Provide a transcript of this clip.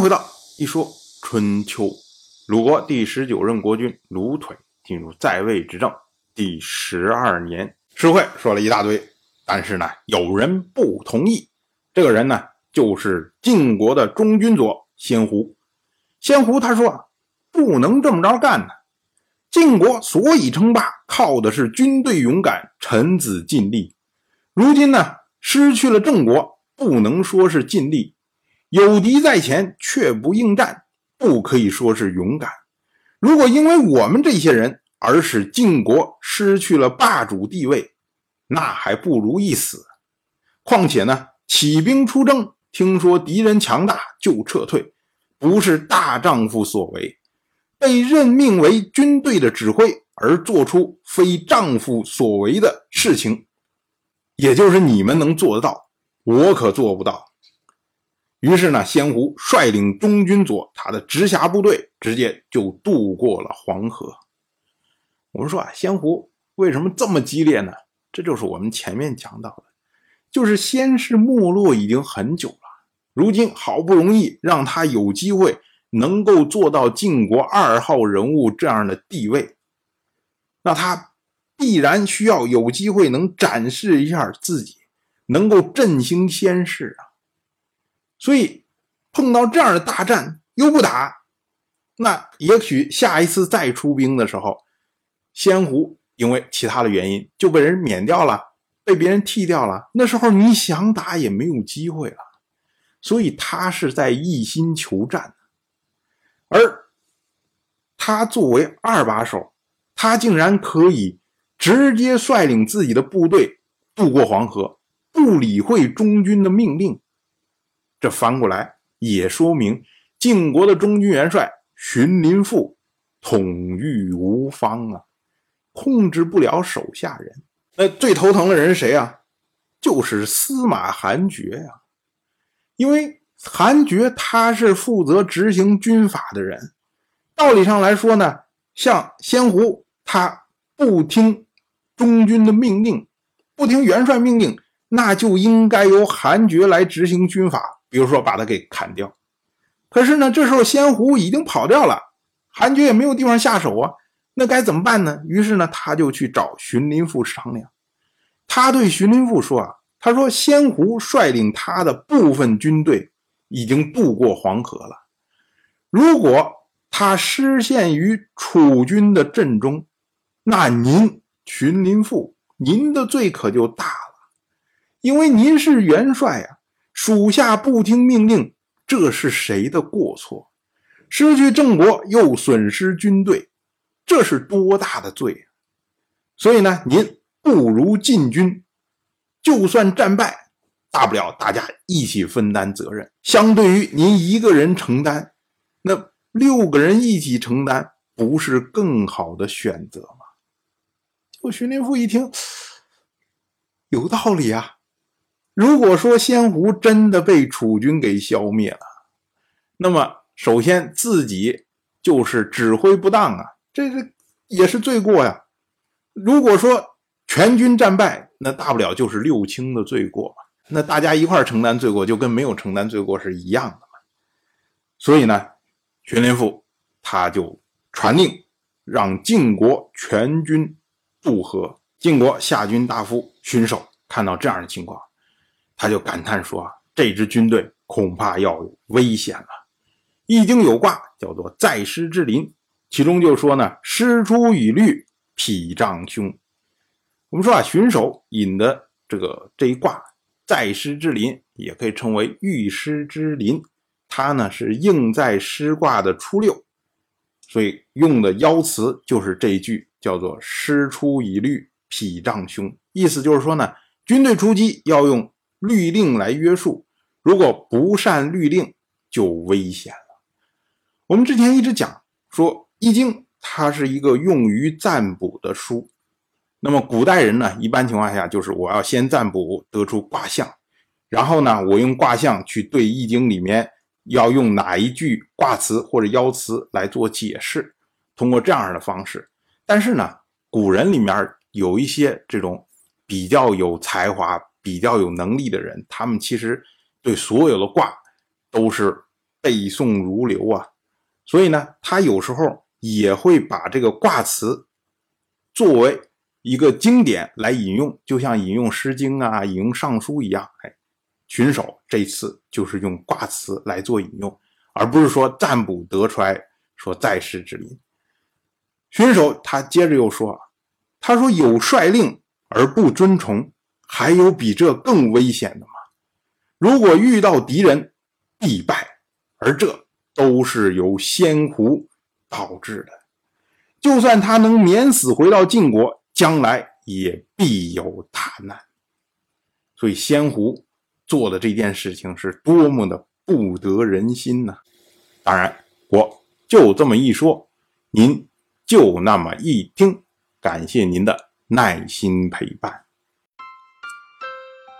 回到一说春秋。鲁国第十九任国君鲁腿进入在位执政第十二年，诗会说了一大堆，但是呢，有人不同意。这个人呢，就是晋国的中军佐先胡。先胡他说：“不能这么着干呢。晋国所以称霸，靠的是军队勇敢，臣子尽力。如今呢，失去了郑国，不能说是尽力。有敌在前却不应战，不可以说是勇敢。如果因为我们这些人而使晋国失去了霸主地位，那还不如一死。况且呢，起兵出征，听说敌人强大就撤退，不是大丈夫所为。被任命为军队的指挥，而做出非丈夫所为的事情，也就是你们能做得到，我可做不到。于是呢，先胡率领中军佐他的直辖部队，直接就渡过了黄河。我们说啊，先胡为什么这么激烈呢？这就是我们前面讲到的，就是先是没落已经很久了，如今好不容易让他有机会。能够做到晋国二号人物这样的地位，那他必然需要有机会能展示一下自己，能够振兴先世啊。所以碰到这样的大战又不打，那也许下一次再出兵的时候，先胡因为其他的原因就被人免掉了，被别人替掉了。那时候你想打也没有机会了。所以他是在一心求战。而他作为二把手，他竟然可以直接率领自己的部队渡过黄河，不理会中军的命令。这翻过来也说明晋国的中军元帅荀林父统御无方啊，控制不了手下人。那最头疼的人是谁啊？就是司马韩厥呀，因为。韩厥他是负责执行军法的人，道理上来说呢，像先胡他不听中军的命令，不听元帅命令，那就应该由韩厥来执行军法，比如说把他给砍掉。可是呢，这时候先胡已经跑掉了，韩厥也没有地方下手啊，那该怎么办呢？于是呢，他就去找荀林父商量。他对荀林父说啊，他说先胡率领他的部分军队。已经渡过黄河了。如果他失陷于楚军的阵中，那您荀林父，您的罪可就大了。因为您是元帅啊，属下不听命令，这是谁的过错？失去郑国又损失军队，这是多大的罪啊！所以呢，您不如进军，就算战败。大不了大家一起分担责任，相对于您一个人承担，那六个人一起承担不是更好的选择吗？就荀林父一听，有道理啊。如果说仙湖真的被楚军给消灭了，那么首先自己就是指挥不当啊，这是也是罪过呀。如果说全军战败，那大不了就是六卿的罪过。那大家一块承担罪过，就跟没有承担罪过是一样的嘛。所以呢，荀林父他就传令，让晋国全军渡河。晋国下军大夫荀守看到这样的情况，他就感叹说：“啊，这支军队恐怕要有危险了。”《易经》有卦叫做“在师之林”，其中就说呢：“师出以律，否丈凶。”我们说啊，荀守引的这个这一卦。在师之林也可以称为御师之林，它呢是应在师卦的初六，所以用的爻辞就是这一句，叫做“师出以律，否丈凶”。意思就是说呢，军队出击要用律令来约束，如果不善律令，就危险了。我们之前一直讲说，《易经》它是一个用于占卜的书。那么古代人呢，一般情况下就是我要先占卜得出卦象，然后呢，我用卦象去对《易经》里面要用哪一句卦辞或者爻辞来做解释，通过这样的方式。但是呢，古人里面有一些这种比较有才华、比较有能力的人，他们其实对所有的卦都是背诵如流啊。所以呢，他有时候也会把这个卦辞作为一个经典来引用，就像引用《诗经》啊、引用《尚书》一样。哎，群首这次就是用卦辞来做引用，而不是说占卜得出来说在世之灵。荀首他接着又说：“他说有率令而不遵从，还有比这更危险的吗？如果遇到敌人，必败，而这。”都是由仙狐导致的。就算他能免死回到晋国，将来也必有大难。所以仙狐做的这件事情是多么的不得人心呐！当然，我就这么一说，您就那么一听。感谢您的耐心陪伴。